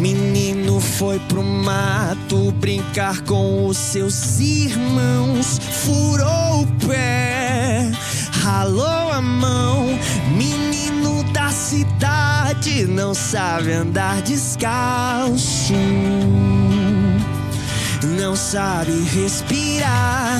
Menino foi pro mato brincar com os seus irmãos, furou o pé, ralou a mão. Menino da cidade não sabe andar descalço, não sabe respirar.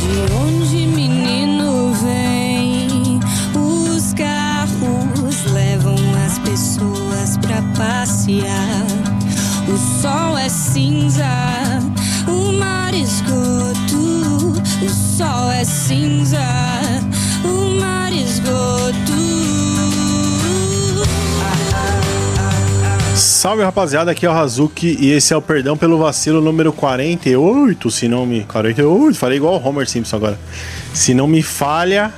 De onde menino vem? Os carros levam as pessoas pra passear. O sol é cinza, o mar esgoto. O sol é cinza, Salve rapaziada, aqui é o Hazuki e esse é o Perdão pelo Vacilo número 48, se não me. 48, falei igual o Homer Simpson agora. Se não me falha.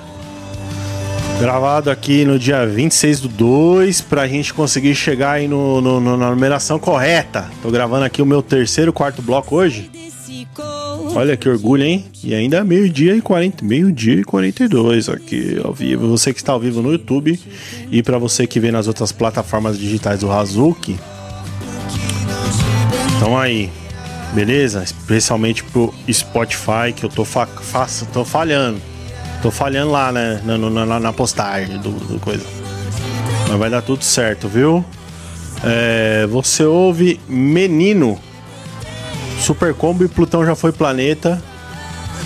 Gravado aqui no dia 26 do 2, pra gente conseguir chegar aí no, no- no- na numeração correta. Tô gravando aqui o meu terceiro, quarto bloco hoje. Olha que orgulho, hein? E ainda é meio-dia e 40, meio-dia e 42 aqui ao vivo. Você que está ao vivo no YouTube e pra você que vê nas outras plataformas digitais do Hazuki. Então aí, beleza? Especialmente pro Spotify que eu tô fa faço, tô falhando. Tô falhando lá, né, na, na, na- na postagem do, do coisa. Mas vai dar tudo certo, viu? É, você ouve Menino Super Combo e Plutão já foi planeta.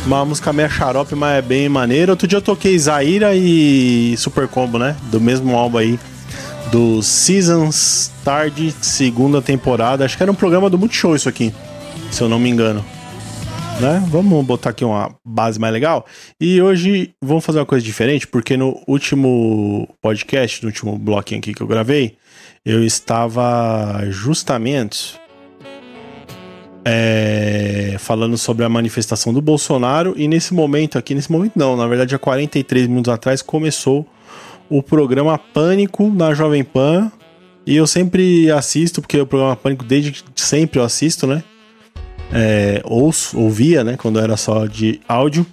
Uma música meio xarope, mas é bem maneira. Outro dia eu toquei Zaira e Super Combo, né? Do mesmo álbum aí. Do Seasons Tarde, segunda temporada. Acho que era um programa do Multishow isso aqui. Se eu não me engano. Né? Vamos botar aqui uma base mais legal. E hoje vamos fazer uma coisa diferente, porque no último podcast, no último bloquinho aqui que eu gravei, eu estava justamente é, falando sobre a manifestação do Bolsonaro e nesse momento aqui, nesse momento não, na verdade há 43 minutos atrás começou o programa Pânico na Jovem Pan e eu sempre assisto, porque o programa Pânico desde sempre eu assisto, né? É, ouço, ouvia, né? Quando era só de áudio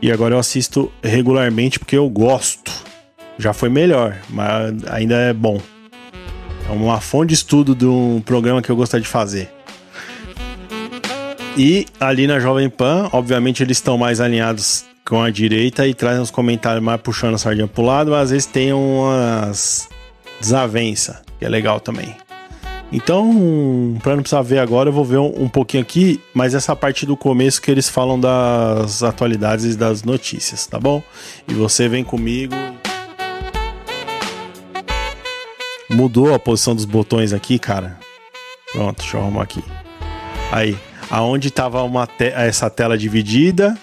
e agora eu assisto regularmente porque eu gosto. Já foi melhor, mas ainda é bom. É uma fonte de estudo de um programa que eu gostaria de fazer. E ali na Jovem Pan, obviamente eles estão mais alinhados com a direita e trazem uns comentários mais puxando a sardinha pro lado, mas às vezes tem umas desavença, que é legal também. Então, pra não precisar ver agora, eu vou ver um, um pouquinho aqui, mas essa parte do começo que eles falam das atualidades e das notícias, tá bom? E você vem comigo. Mudou a posição dos botões aqui, cara. Pronto, deixa eu arrumar aqui. Aí, aonde tava uma te- essa tela dividida,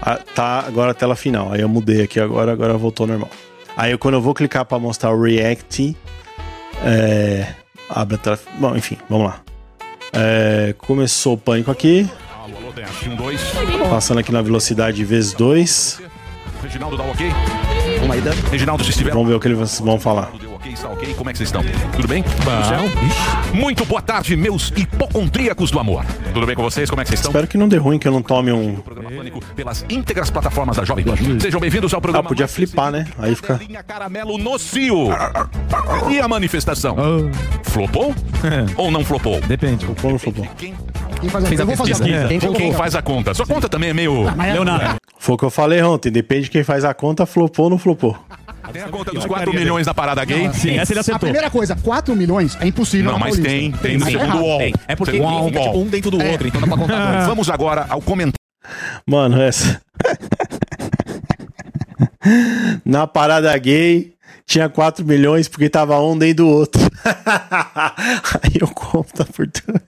a- tá agora a tela final. Aí eu mudei aqui agora, agora voltou ao normal. Aí eu- quando eu vou clicar para mostrar o React, é, abre a tela. Bom, enfim, vamos lá. É, começou o pânico aqui, passando aqui na velocidade vezes 2. Reginaldo dá ok? Vamos ver o que eles vão falar. Ok, está ok? Como é que vocês estão? Tudo bem? Certo? Muito boa tarde, meus hipocondríacos do amor. Tudo bem com vocês? Como é que vocês estão? Espero que não dê ruim, que eu não tome um. Programa Pânico pelas íntegras plataformas da Jovem Pan. Sejam bem-vindos ao Ah, programa. podia mais flipar, né? Aí fica. Linha Caramelo no Cio. E a manifestação? Flopou? Ou não flopou? Depende. Flopou ou não flopou? Quem, Quem faz a, Fez pesquisa. conta. Quem quem, a faz a conta? Sua conta também é meio. Leonardo. Foi o que eu falei ontem. Depende de quem faz a conta, flopou ou não flopou. Tem a conta dos 4 milhões na parada gay? Sim, essa ele A acertou. primeira coisa, 4 milhões é impossível. Não, na mas Paulista. tem, tem no tá segundo errado. UOL. Tem. É porque fica uau. tipo um dentro do outro, então dá pra contar dois. Vamos agora ao comentário. Mano, essa. Na parada gay, tinha 4 milhões porque tava um dentro do outro. Aí eu conto por tudo.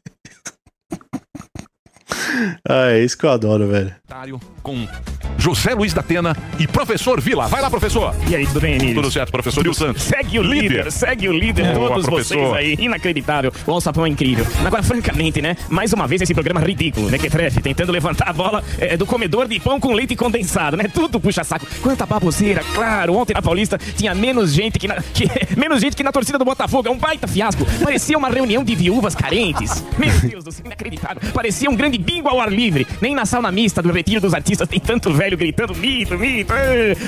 Ah, é isso que eu adoro, velho. com José Luiz da Atena e professor Vila. Vai lá, professor. E aí, tudo bem, Emílio? Tudo certo, professor. E o Santos? Segue o líder, segue o líder, Boa, todos vocês aí. Inacreditável. O Alçapão é incrível. Agora, francamente, né? Mais uma vez esse programa ridículo, né? Que trefe, tentando levantar a bola é, do comedor de pão com leite condensado, né? Tudo puxa saco. Quanta baboseira, claro. Ontem na Paulista tinha menos gente que na, que, menos gente que na torcida do Botafogo. É um baita fiasco. Parecia uma reunião de viúvas carentes. Meu Deus do céu, inacreditável. Parecia um grande bingo ao ar livre. Nem na sauna mista do retiro dos artistas tem tanto velho gritando mito, mito.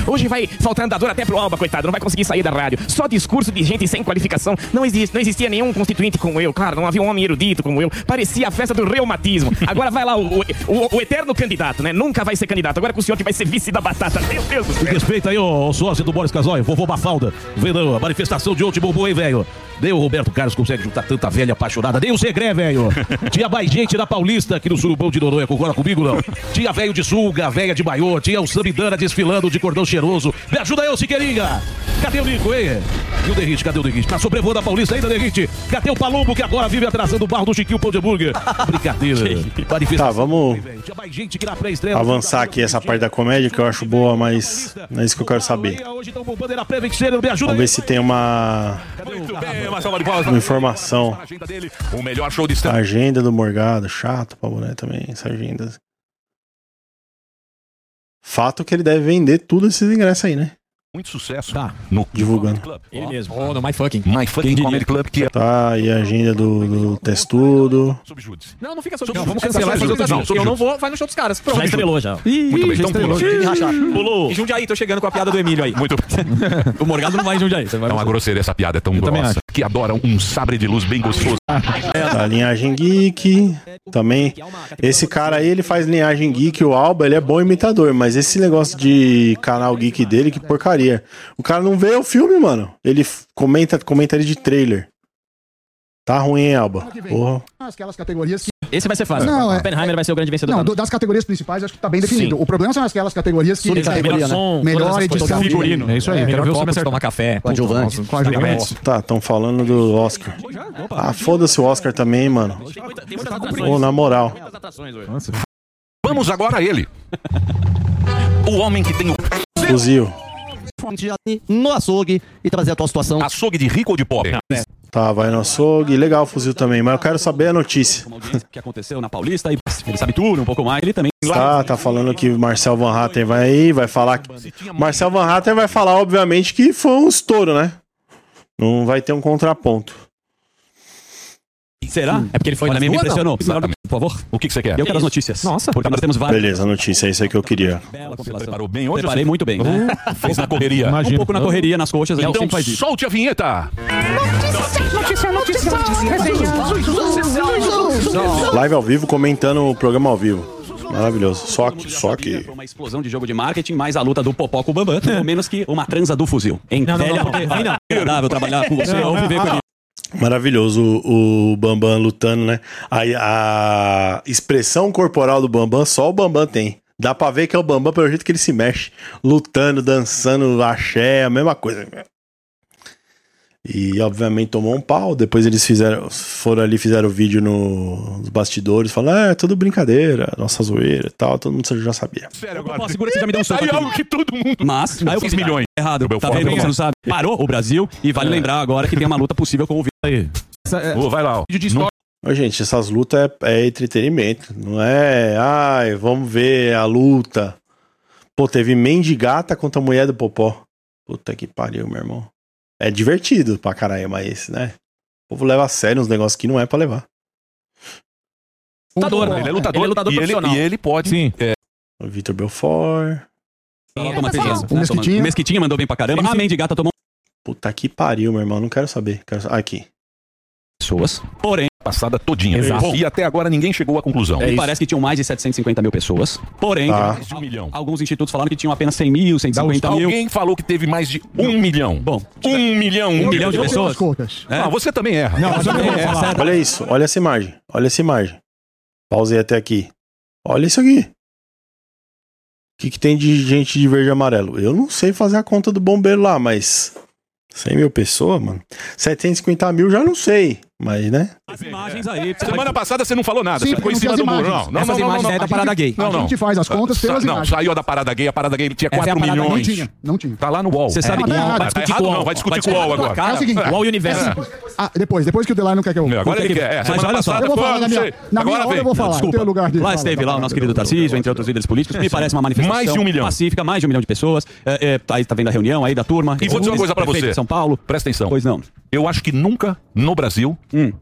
Hoje vai faltar andador até pro Alba, coitado. Não vai conseguir sair da rádio. Só discurso de gente sem qualificação. Não, existe, não existia nenhum constituinte como eu. Claro, não havia um homem erudito como eu. Parecia a festa do reumatismo. Agora vai lá o, o, o- o eterno candidato, né? Nunca vai ser candidato. Agora com o senhor que vai ser vice da batata. Meu Deus do céu. Respeita aí o, sócio do Boris Casoy, vovô Bafalda. Vendo a manifestação de ontem, bombou, hein, velho? Nem o Roberto Carlos consegue juntar tanta velha apaixonada. Nem o Segré, velho. Tinha mais gente da Paulista aqui no Surubão de Noronha. Concorda comigo, não? Tinha velho de sunga, velha de maiô. Tinha o Samidana desfilando de cordão cheiroso. Me ajuda aí, ô Siqueirinha. Cadê o Nico, hein? E o Derrite, cadê o Derrite? Tá sobrevoando a Paulista ainda, Derrite? Cadê o Palumbo que agora vive atrasando o barro do Chiquinho Pão de Hambúrguer? Brincadeira. Tá, vamos Tinha mais gente que na pré-estreia. avançar aqui essa parte da comédia que eu acho boa, mas não é isso que eu quero saber. Ajuda Vamos ver se tem uma, uma informação. O melhor show de stand Agenda do Morgado, chato pra boné também, essa agenda. Fato que ele deve vender tudo esses ingressos aí, né? Muito sucesso Tá. no Divulgando. Club. Ele mesmo. Oh, no My Fucking. My Fucking? Comedy Club, que é Tá, e a agenda do, do Testudo. subjúdice. Não, não fica sobre Não, Vamos vamos cancelar cancelar essa isso. Não, Eu não vou, vai no show dos caras. Pronto. Já estrelou já. Muito bem, então pula. Pulou. E Jundiaí, tô chegando com a piada do Emílio aí. Muito O Morgado não vai em Jundiaí. Você vai É uma grosseira essa piada, é tão grossa. Que adoram um sabre de luz bem gostoso. Tá, linhagem geek. Também. Esse cara aí, ele faz linhagem geek. O Alba, ele é bom imitador. Mas esse negócio de canal geek dele, que porcaria. O cara não vê o filme, mano. Ele comenta comentário de trailer. Tá ruim, hein, Alba? Porra. Aquelas categorias. Esse vai ser fácil. Não, é- Oppenheimer vai ser o grande vencedor. Não, da das categorias principais acho que tá bem definido. Sim. O problema são aquelas categorias que. Categoria, né? Melhor edição Figurino. É isso aí. É, quero ver o melhor filme copo, tomar café. Coadjuvante. Coadjuvante. Tá, estão falando do Oscar. Ah, foda-se o Oscar também, mano. Ô, na moral. Vamos agora a ele. O homem que tem o Fuzil. No açougue e trazer a tua situação. açougue de rico ou de pobre. Tá, vai no açougue. Legal o fuzil também, mas eu quero saber a notícia. Que aconteceu na Paulista e ele sabe tudo, um pouco mais. Ele também. Tá, tá falando que Marcel Van Hatten vai aí, vai falar. que- Marcel Van Hatten vai falar, obviamente, que foi um estouro, né? Não vai ter um contraponto. Será? É porque ele foi Olha, na me rua, impressionou. Exatamente. Por favor. O que, que você quer? Eu quero as notícias. Nossa. Porque nós temos várias. Beleza, a notícia, é isso aí que eu queria. Bela Você compilação. preparou bem hoje? Preparei muito bem. né? Fez na correria. Um pouco na correria, nas coxas, Então sempre faz isso. solte a vinheta. Live ao vivo, comentando o programa ao vivo. Maravilhoso. Só que, só que. Uma explosão de jogo de marketing, mais a luta do Popó com o Bambam, pelo menos que uma transa do fuzil. Em Não, não, velha- não, porque- não. agradável trabalhar com você, vamos viver com ele. Maravilhoso o, o Bambam lutando, né? Aí a expressão corporal do Bambam, só o Bambam tem. Dá pra ver que é o Bambam pelo jeito que ele se mexe. Lutando, dançando, axé, a mesma coisa. E obviamente tomou um pau. Depois eles fizeram, foram ali, fizeram o vídeo no- nos bastidores, falando: é, tudo brincadeira, nossa zoeira e tal. Todo mundo já sabia. Sério Popó, segura que você já me deu um soco Aí aqui. algo que todo mundo... Mas, aí eu fiz milhões. errado. O Tá vendo ganhou. você não sabe? Parou o Brasil e vale lembrar agora que tem uma luta possível com o Aí. Ô, vai lá. ó. Não Ô, gente, essas lutas é, é entretenimento. Não é, ai, vamos ver a luta. Pô, teve mendigata contra a mulher do Popó. Puta que pariu, meu irmão. É divertido pra caralho, mas, né? O povo leva a sério uns negócios que não é pra levar. Lutador, Ele é lutador, Ele é lutador e, ele, profissional. e ele pode. Sim. é, O Vitor Belfort. Toma pesquisa. O Mesquitinha. O Mesquitinha mandou bem pra caramba. A Mendigata tomou Puta que pariu, meu irmão. Não quero saber. Quero... Aqui. pessoas. Porém, passada todinha. Exato. E até agora ninguém chegou à conclusão. me parece que tinham mais de 750 mil pessoas. Porém, Tá. Mais de um milhão. alguns institutos falaram que tinham apenas 100 mil, 150 mil. Alguém falou que teve mais de um milhão. Bom, Um milhão. um milhão de pessoas. É. Ah, você também erra. Não, não É, falar. certo. Olha isso. Olha essa imagem. Olha essa imagem. Pausei até aqui. Olha isso aqui. O que, que tem de gente de verde e amarelo? Eu não sei fazer a conta do bombeiro lá, mas 100 mil pessoas, mano. 750 mil já não sei. Mas, né? As imagens aí. Semana passada você não falou nada, Sim, você ficou em cima não do muro. Não, não, Essas não, não, imagens não, aí da não. parada gay. Não, a não. gente faz as contas pelas Sa- Não, imagens. saiu a da parada gay, a parada gay tinha 4 é a parada- Não milhões. tinha, não tinha. Tá lá no UOL. Você sabe É, que errado. vai discutir com o não, vai discutir com o UOL agora. É o seguinte. UOL Universo. Ah, depois, depois que o Delay não quer que eu... Agora ele quer. É, Mas semana olha só, passada Eu vou falar na não minha, na minha Agora hora eu vou falar. Não lugar de Lá esteve lá o nosso querido Tarcísio, entre outros líderes políticos. Me parece uma manifestação Mais de um milhão. pacífica, mais de um milhão de pessoas. É, é, aí tá vendo a reunião aí da turma. E vou dizer uma coisa pra você. São Paulo. Presta atenção. Pois não. Eu acho que nunca no Brasil, Hum.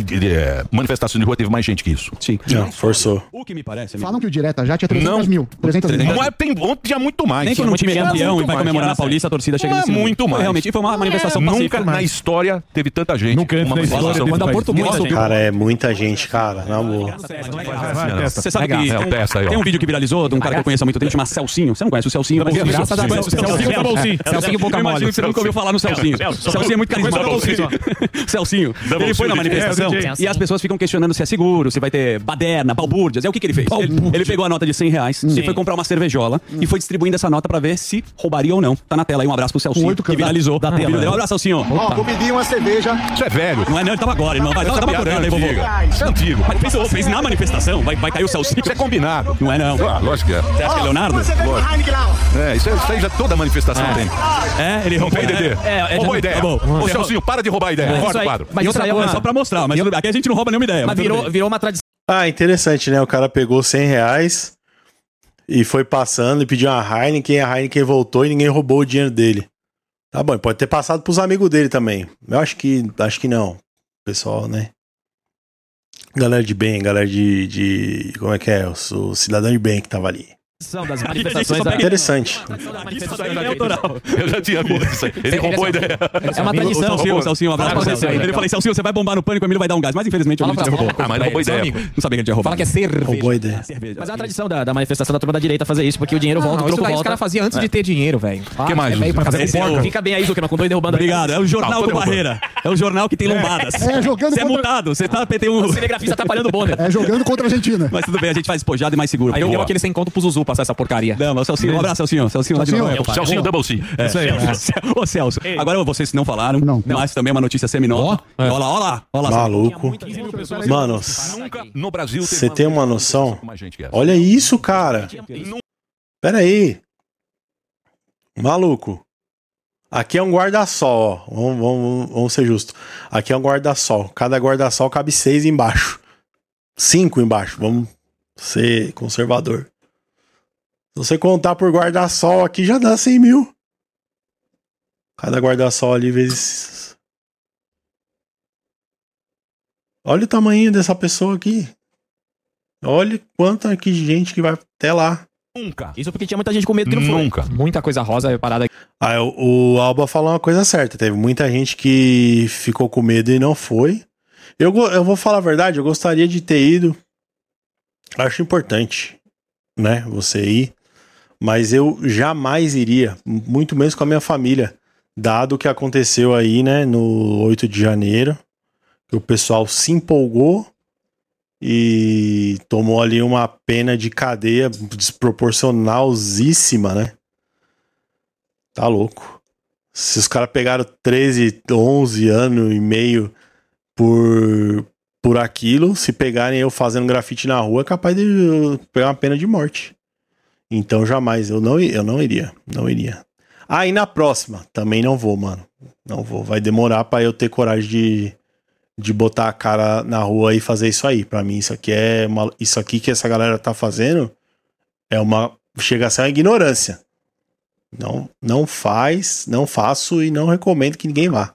É, manifestação de rua, teve mais gente que isso. Sim. Não, forçou. O que me parece, amigo, Falam que o Direta já tinha 300 Não. mil. 300 mil. Não é, tem, ontem tinha muito mais. nem quando um time é campeão muito e vai mais. comemorar na Paulista, a torcida chega é nesse número. muito mais. Realmente, foi uma manifestação pacífica. Nunca na história teve tanta gente. Nunca uma na história manifestação. teve Quando a portuguesa subiu. Cara, é muita gente, cara. Na boa. Você sabe que É, o tem, um vídeo que viralizou de um cara que eu conheço há muito tempo, chama Celcinho. Você não conhece o Celcinho? Mas Graças a Deus. Celcinho tá bolsinho. Celcinho boca Eu imagino mole. você nunca ouviu falar no Celcinho. Celcinho é muito carismático. Celcinho. Ele foi na Cine. É, e as pessoas ficam questionando se é seguro, se vai ter baderna, balbúrdias. É o que, que ele fez? Ele, ele pegou a nota de 100 reais e foi comprar uma cervejola e foi distribuindo essa nota pra ver se roubaria ou não. Tá na tela aí, um abraço pro Celcinho, que viralizou. Da tela. Um abraço, Celcinho. Ó, vou pedir uma cerveja. Isso é velho. Não é não, ele tava agora, irmão. Vai, tava piada é correndo aí, vovô. Isso é antigo. Mas fez, fez na manifestação, vai, vai cair o Celcinho. Isso é combinado. Não é não. Ah, lógico que é. Você acha que é Leonardo? É, isso, é, isso aí já toda manifestação tem. É, ele tem, é, é, é, Roubou já- ideia. tá bom. Ô, Celcinho, para de roubar ideia. É, Corta o quadro. Mas isso aí é só pra mostrar, mas aqui a gente não rouba nenhuma ideia. Mas tudo virou, virou uma tradição. Ah, interessante, né? O cara pegou 100 reais e foi passando e pediu uma Heineken. A Heineken voltou e ninguém roubou o dinheiro dele. Tá bom, pode ter passado pros amigos dele também. Eu acho que, acho que não. Pessoal, né? Galera de bem, galera de. de como é que é? O, o cidadão de bem que tava ali. Das manifestações. da- Interessante. É autoral. Eu já tinha visto isso aí. Ele roubou a ideia. É uma tradição. Celcinho, o Celcinho, um abraço pra aí. Ele falei, Celcinho, você vai bombar no pânico, o Emílio vai dar um gás. Mas infelizmente o Emílio roubou. Ah, mas roubou ideia. amigo. Não sabia que ele tinha roubado. Fala que é cerveja. Roubou a ideia. cerveja. Mas é uma tradição da, manifestação da turma da direita fazer isso, porque o dinheiro volta, o troco daí os caras faziam antes de ter dinheiro, velho. O que mais? É meio pra fazer Esse com é o- porca. Fica bem aí, Zuckerman, com dois derrubando. Obrigado. É o Jornal do. Barreira. É o jornal que tem lombadas. É, jogando Você é contra- multado. Você tá O um... cinegrafista atrapalhando o bonde. É jogando contra a Argentina. Mas tudo bem, a gente faz despojado e mais seguro. Aí eu deu aquele sem conto pro Zuzu passar essa porcaria. Não, mas o Celcinho, um abraço, Celcinho. Celcinho lá de Celcinho. Celcinho Double C. É. Isso aí. Ô, Celso, agora vocês não falaram, Não. mas também é uma notícia seminova. Ó, é. Olha lá, olha lá, olha lá. Maluco. Mano, no Brasil você tem uma noção? Olha isso, cara. Pera aí. Maluco. Aqui é um guarda-sol, ó. Vamos, vamos- vamos ser justos. Aqui é um guarda-sol. Cada guarda-sol cabe seis embaixo. Cinco embaixo. Vamos ser conservador. Se você contar por guarda-sol aqui, já dá 100 mil. Cada guarda-sol ali vezes. Olha o tamanho dessa pessoa aqui. Olha quanta que gente que vai até lá. Nunca. Isso porque tinha muita gente com medo que não foi. Nunca. Muita coisa rosa parada aqui. Ah, o, o Alba falou uma coisa certa. Teve muita gente que ficou com medo e não foi. Eu, eu vou falar a verdade, eu gostaria de ter ido. Acho importante, né? Você ir. Mas eu jamais iria, muito menos com a minha família. Dado o que aconteceu aí, né, no 8 de janeiro. Que o pessoal se empolgou e tomou ali uma pena de cadeia desproporcionalzíssima, né? Tá louco. Se os caras pegaram 13, 11 anos e meio por, por aquilo, se pegarem eu fazendo grafite na rua, é capaz de pegar uma pena de morte. Então jamais, eu não, eu não iria, não iria. Ah, e na próxima, também não vou, mano. Não vou, vai demorar pra eu ter coragem de, de botar a cara na rua e fazer isso aí. Pra mim, isso aqui é uma, isso aqui que essa galera tá fazendo é uma chega a ser uma ignorância. Não, não faz, não faço e não recomendo que ninguém vá.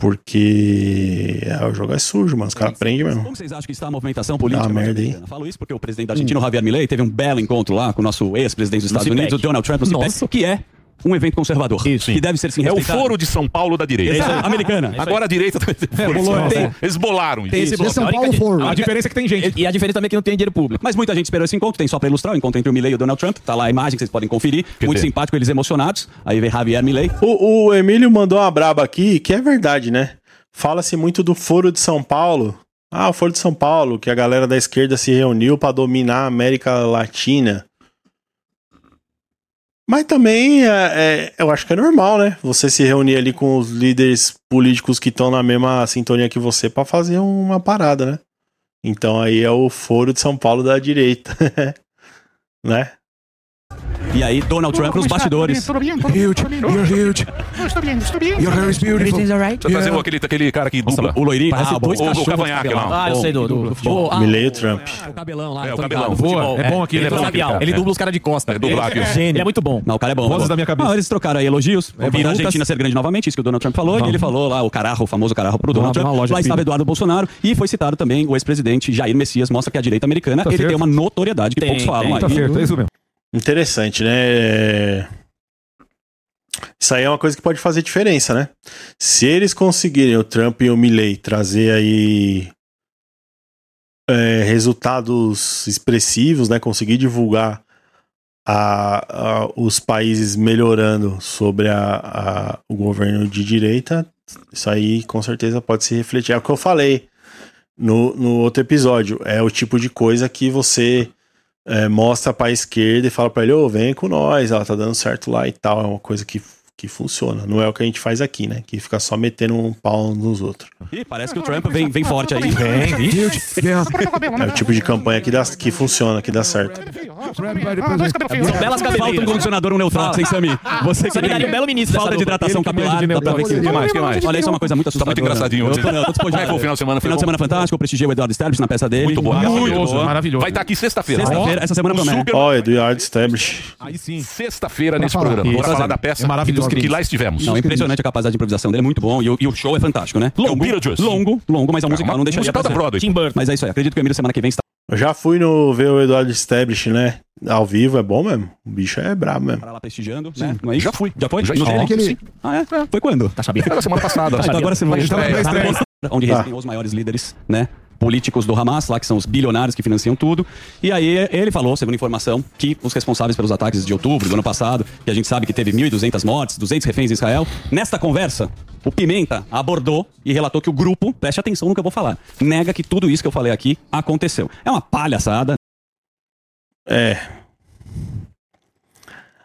Porque é, o jogo é sujo, mano. Os caras prendem mesmo. Como vocês acham que está a movimentação política? Ah, merda, hein? norte-americana? Falo isso porque o presidente da Argentina, o Javier Milei, teve um belo encontro lá com o nosso ex-presidente dos Estados. Unidos, o Donald Trump, no CIPEC, que é um evento conservador. Isso. Que deve ser sim É o respeitado. foro de São Paulo da É direita. isso aí, americana. Agora a direita bolou, Tem- é. Eles bolaram isso. Tem esse bloco. De São A única Paulo for. A diferença é que tem gente. E a diferença também é que não tem dinheiro público. Mas muita gente esperou esse encontro, tem só pra ilustrar o encontro entre o Milley e o Donald Trump. Tá lá a imagem que vocês podem conferir. Muito dizer- simpático, eles emocionados. Aí vem Javier Milley. O, o Emílio mandou uma braba aqui, que é verdade, né? Fala-se muito do Foro de São Paulo. Ah, o Foro de São Paulo, que a galera da esquerda se reuniu pra dominar a América Latina. Mas também é, é, eu acho que é normal, né? Você se reunir ali com os líderes políticos que estão na mesma sintonia que você pra fazer uma parada, né? Então aí é o foro de São Paulo da direita, né? E aí, Donald Trump nos bastidores. Huge, you're huge. Your hair is beautiful. Você fazia aquele, aquele cara que dubla. O loirinho. Parece Ah, dois o- o cachorros cavanhaque de lá. cabelão. Ah, eu sei do, do, do futebol. Ah, Milley Trump. o cabelão lá. É, o cabelão, futebol. É bom aqui, ele é Ele bom é labial. labial. Ele dubla os caras de costa. É, dublar aqui. Gênio. Ele é muito bom. Não, o cara é bom. Vozes é bom. da minha cabeça. Eles trocaram aí elogios. É, Vira a Argentina ser grande novamente, isso que o Donald Trump falou. E ele falou lá, o cararro, o famoso cararro pro Donald Trump. Lá estava. Eduardo Bolsonaro. E foi citado também o ex-presidente Jair Messias. Mostra que a direita americana, Tá ele tem uma notoriedade que poucos falam. aí. Tá certo, é isso mesmo. Interessante, né? Isso aí é uma coisa que pode fazer diferença, né? Se eles conseguirem, o Trump e o Milley, trazer aí é, resultados expressivos, né? Conseguir divulgar a- a- os países melhorando sobre a- o governo de direita, isso aí com certeza pode se refletir. É o que eu falei no, no outro episódio. É o tipo de coisa que você é, mostra pra esquerda e fala pra ele, ô, vem com nós, ó, tá dando certo lá e tal. É uma coisa que, que funciona. Não é o que a gente faz aqui, né? Que fica só metendo um pau nos outros. Ih, parece que o Trump vem, vem forte aí. Vem. É o tipo de campanha que, dá, que funciona, que dá certo. São belas Falta um cabeleiras. condicionador, um Neutrox, hein, Sami? Você que daria um belo ministro Falta de hidratação capilar. dá pra ver que- mais, que mais? Olha, isso é uma coisa muito Tá muito assustadora. engraçadinho Como é o final de semana? Foi Final de bom? semana fantástico. Eu prestigiei o Eduardo Sterblich na peça dele. Muito boa. Maravilhoso, Muito maravilhoso. Vai estar aqui sexta-feira. Sexta-feira, essa semana O promete. Ó, Eduardo Establish. Aí sim. Sexta-feira nesse programa. Bora falar da peça É maravilhoso. Que, lá estivemos. Não, é impressionante a capacidade de improvisação dele, é muito bom. E o, e o show é fantástico, né? É Longo, Beetlejuice. longo, longo, mas a musical não deixa de musical da aparecer. Broadway. Tim Burton. Mas é isso aí. Acredito que o Emílio semana que vem está Eu já fui no ver o Eduardo Establish, né? Ao vivo, é bom mesmo. O bicho é brabo mesmo. lá prestigiando, né? Não é isso? Já fui. Já foi? Já No estive. Aquele- Ah, é? Foi quando? Tá sabendo? Era semana passada. Ah, então agora você vai. Tá na Onde Tá. residem os maiores líderes, né? Políticos do Hamas, lá que são os bilionários que financiam tudo. E aí ele falou, segundo informação, que os responsáveis pelos ataques de outubro do ano passado, que a gente sabe que teve 1.200 mortes, 200 reféns em Israel, nesta conversa, o Pimenta abordou e relatou que o grupo, preste atenção no que eu vou falar, nega que tudo isso que eu falei aqui aconteceu. É uma palhaçada. É.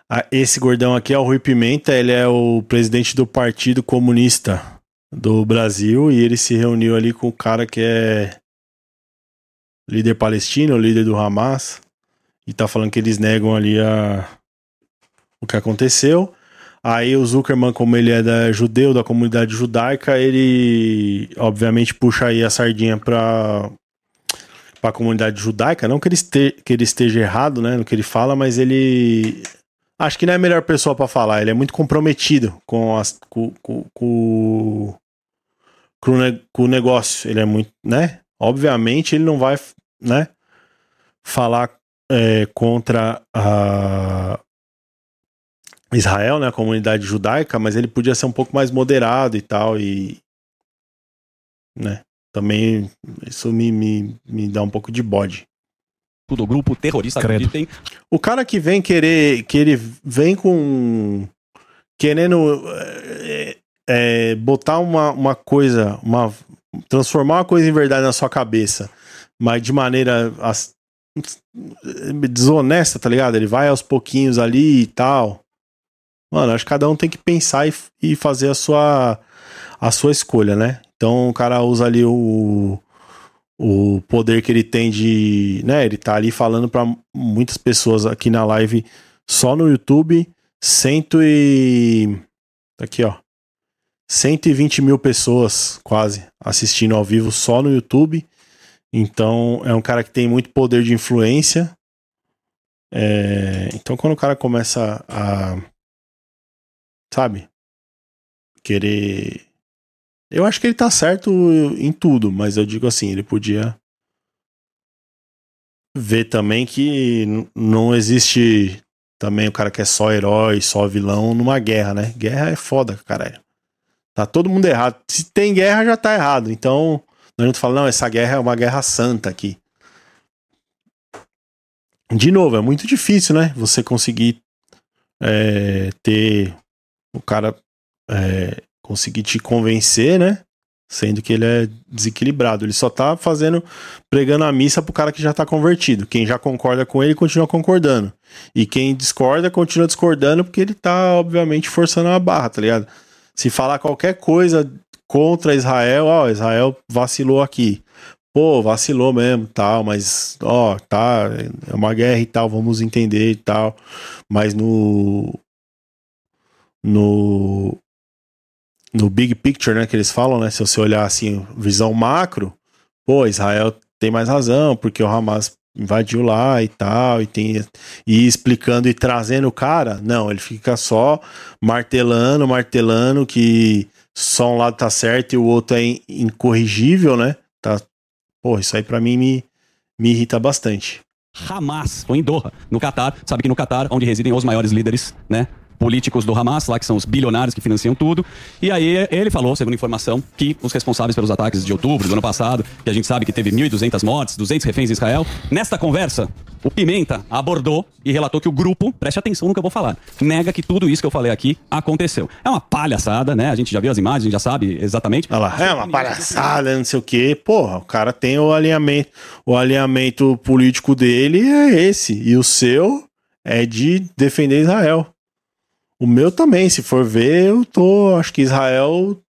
Ah, Esse gordão aqui é o Rui Pimenta, ele é o presidente do Partido Comunista do Brasil e ele se reuniu ali com o cara que é líder palestino, líder do Hamas, e tá falando que eles negam ali a... o que aconteceu. Aí o Zuckerman, como ele é da judeu, da comunidade judaica, ele obviamente puxa aí a sardinha para a comunidade judaica, não que ele, este, que ele esteja errado, né, no que ele fala, mas ele acho que não é a melhor pessoa para falar. Ele é muito comprometido com, as, com, com, com, com o negócio. Ele é muito, né? Obviamente ele não vai, né, falar é, contra a Israel, né, a comunidade judaica, mas ele podia ser um pouco mais moderado e tal e, né? Também isso me, me, me dá um pouco de bode. Tudo grupo terrorista Credo. acreditem. O cara que vem querer, que ele vem com querendo é, é, botar uma, uma coisa, uma transformar uma coisa em verdade na sua cabeça, mas de maneira as- desonesta, tá ligado? Ele vai aos pouquinhos ali e tal. Mano, acho que cada um tem que pensar e, e fazer a sua a sua escolha, né? Então o cara usa ali o o poder que ele tem de, né, ele tá ali falando para muitas pessoas aqui na live só no YouTube, cento e tá aqui, ó. 120 mil pessoas quase assistindo ao vivo só no YouTube. Então é um cara que tem muito poder de influência. É, então quando o cara começa a. Sabe? Querer. Eu acho que ele tá certo em tudo, mas eu digo assim, ele podia ver também que não existe também o cara que é só herói, só vilão numa guerra, né? Guerra é foda, caralho. Tá todo mundo errado. Se tem guerra, já tá errado. Então, não adianta falar, não, essa guerra é uma guerra santa aqui. De novo, é muito difícil, né? Você conseguir é, ter o cara é, conseguir te convencer, né? Sendo que ele é desequilibrado. Ele só tá fazendo, pregando a missa pro cara que já tá convertido. Quem já concorda com ele continua concordando. E quem discorda continua discordando porque ele tá, obviamente, forçando a barra, tá ligado? Se falar qualquer coisa contra Israel, ó, Israel vacilou aqui. Pô, vacilou mesmo, tal, mas, ó, tá, é uma guerra e tal, vamos entender e tal. Mas no. No. No big picture, né, que eles falam, né? Se você olhar assim, visão macro, pô, Israel tem mais razão, porque o Hamas invadiu lá e tal, e tem e explicando e trazendo o cara, não, ele fica só martelando, martelando que só um lado tá certo e o outro é in- incorrigível, né? Tá, pô, isso aí pra mim me, me irrita bastante. Hamas foi em Doha, no Catar. Sabe que no Catar, onde residem os maiores líderes, né? Políticos do Hamas, lá que são os bilionários que financiam tudo. E aí ele falou, segundo informação, que os responsáveis pelos ataques de outubro do ano passado, que a gente sabe que teve 1.200 mortes, 200 reféns em Israel, nesta conversa, o Pimenta abordou e relatou que o grupo, preste atenção no que eu vou falar, nega que tudo isso que eu falei aqui aconteceu. É uma palhaçada, né? A gente já viu as imagens, a gente já sabe exatamente. Olha lá, é uma palhaçada, não sei o quê. Porra, o cara tem o alinhamento, o alinhamento político dele é esse. E o seu é de defender Israel. O meu também, se for ver, eu tô. Acho que Israel.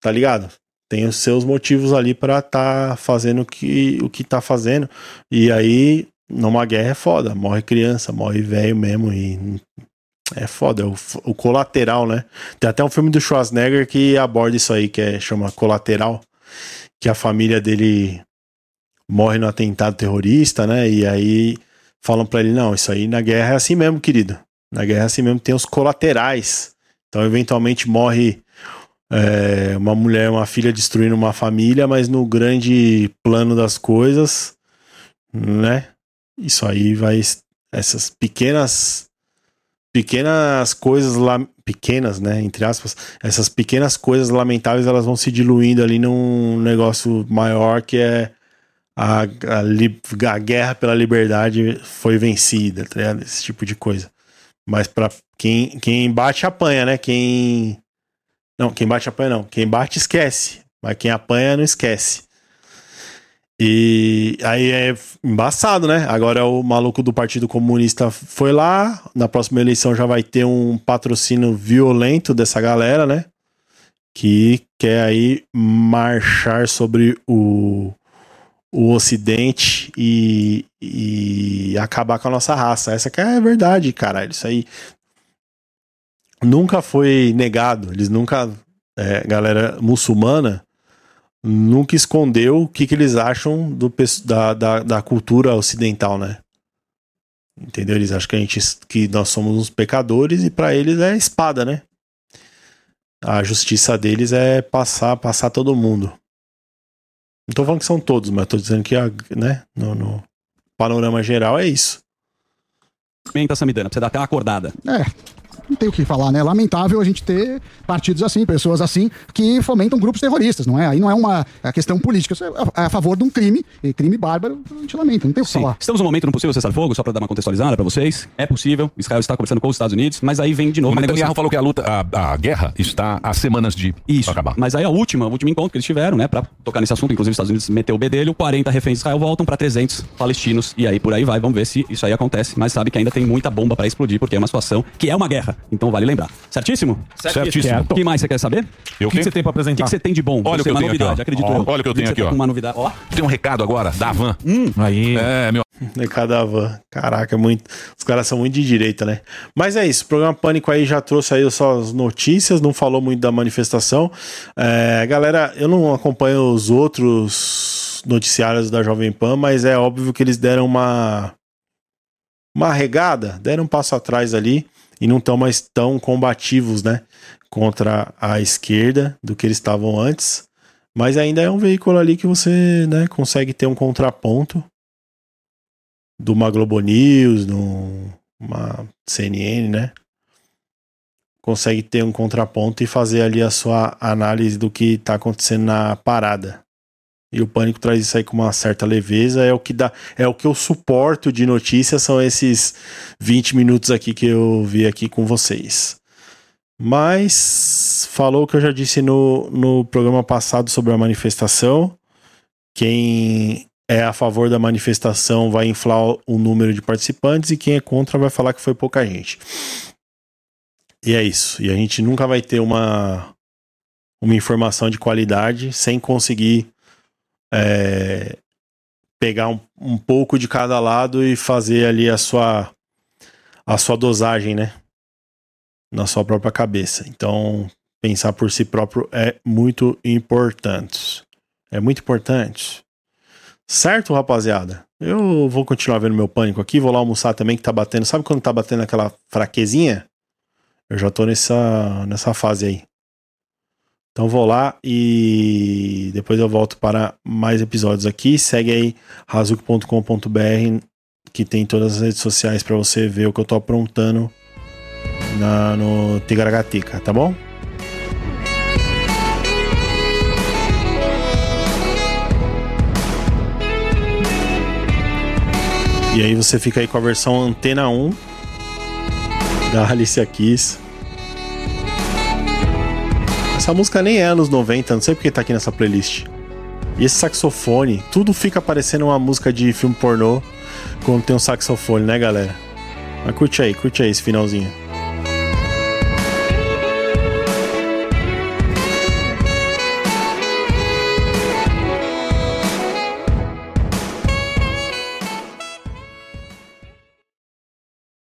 Tá ligado? Tem os seus motivos ali pra tá fazendo o que, o que tá fazendo. E aí, numa guerra é foda. Morre criança, morre velho mesmo. E é foda, é o, o colateral, né? Tem até um filme do Schwarzenegger que aborda isso aí, que é, chama Colateral, que a família dele morre no atentado terrorista, né? E aí falam pra ele, não, isso aí na guerra é assim mesmo, querido. Na guerra assim mesmo, tem os colaterais. Então, eventualmente morre é, uma mulher, uma filha destruindo uma família, mas no grande plano das coisas, né? Isso aí vai... Essas pequenas pequenas coisas lá, pequenas, né, entre aspas, essas pequenas coisas lamentáveis elas vão se diluindo ali num negócio maior que é a, a, a guerra pela liberdade foi vencida, tá ligado? Esse tipo de coisa. Mas para quem, quem bate apanha, né? Quem não, quem bate apanha não, quem bate esquece, mas quem apanha não esquece. E aí é embaçado, né? Agora o maluco do Partido Comunista foi lá. Na próxima eleição já vai ter um patrocínio violento dessa galera, né? Que quer aí marchar sobre o, o Ocidente e, e acabar com a nossa raça. Essa que é a verdade, caralho. Isso aí nunca foi negado. Eles nunca. É, galera muçulmana nunca escondeu o que, que eles acham do, da, da, da cultura ocidental, né? Entendeu? Eles acham que a gente que nós somos uns pecadores e pra eles é espada, né? A justiça deles é passar passar todo mundo. Não tô falando que são todos, mas tô dizendo que a, né, no, no panorama geral é isso. Pimenta Samidana, pra você dar até uma acordada. É, não tem o que falar, né? Lamentável a gente ter partidos assim, pessoas assim, que fomentam grupos terroristas, não é? Aí não é uma é questão política, isso é a, a favor de um crime, e crime bárbaro, a gente lamenta, não tem o que Sim. falar. Estamos no momento no possível cessar-fogo, só para dar uma contextualizada para vocês. É possível, Israel está conversando com os Estados Unidos, mas aí vem de novo O Netanyahu falou que a luta, a, a guerra está há semanas de Isso. acabar. Mas aí a última, o último encontro que eles tiveram, né, pra tocar nesse assunto, inclusive os Estados Unidos meteu o bedelho, 40 reféns de Israel voltam pra 300 palestinos, e aí por aí vai, vamos ver se isso aí acontece, mas sabe que ainda tem muita bomba pra explodir, porque é uma situação que é uma guerra, então vale lembrar. Certíssimo? Certíssimo. O que mais você quer saber? Eu o que quê? você tem pra apresentar? O que você tem de bom? Olha o que eu uma tenho aqui, novidade, ó. acredito Ó, eu. olha o que eu tenho aqui, tá ó. uma novidade. Ó, Tem um recado agora da Van. Aí. É, meu. De cada van. Caraca, é muito. Os caras são muito de direita, né? Mas é isso. O programa Pânico aí já trouxe aí só as notícias, não falou muito da manifestação. É, galera, eu não acompanho os outros noticiários da Jovem Pan, mas é óbvio que eles deram uma. Uma regada, deram um passo atrás ali e não estão mais tão combativos, né? Contra a esquerda do que eles estavam antes. Mas ainda é um veículo ali que você né, consegue ter um contraponto de uma Globo News, de um- uma CNN, né? Consegue ter um contraponto e fazer ali a sua análise do que tá acontecendo na parada. E o pânico traz isso aí com uma certa leveza, é o que dá, é o que eu suporto de notícias são esses 20 minutos aqui que eu vi aqui com vocês. Mas falou o que eu já disse no, no programa passado sobre a manifestação. Quem é a favor da manifestação vai inflar o número de participantes e quem é contra vai falar que foi pouca gente. E é isso. E a gente nunca vai ter uma, uma informação de qualidade sem conseguir é, pegar um, um pouco de cada lado e fazer ali a sua a sua dosagem, né? Na sua própria cabeça. Então, pensar por si próprio é muito importante. É muito importante. Certo, rapaziada? Eu vou continuar vendo meu pânico aqui, vou lá almoçar também que tá batendo. Sabe quando tá batendo aquela fraquezinha? Eu já tô nessa nessa fase aí. Então vou lá e depois eu volto para mais episódios aqui. Segue aí razuco.com.br que tem todas as redes sociais para você ver o que eu tô aprontando na, no Tigaragatica, tá bom? E aí você fica aí com a versão Antena 1 da Alicia Keys. Essa música nem é anos 90, não sei porque tá aqui nessa playlist. E esse saxofone, tudo fica parecendo uma música de filme pornô quando tem um saxofone, né, galera? Mas curte aí, curte aí esse finalzinho.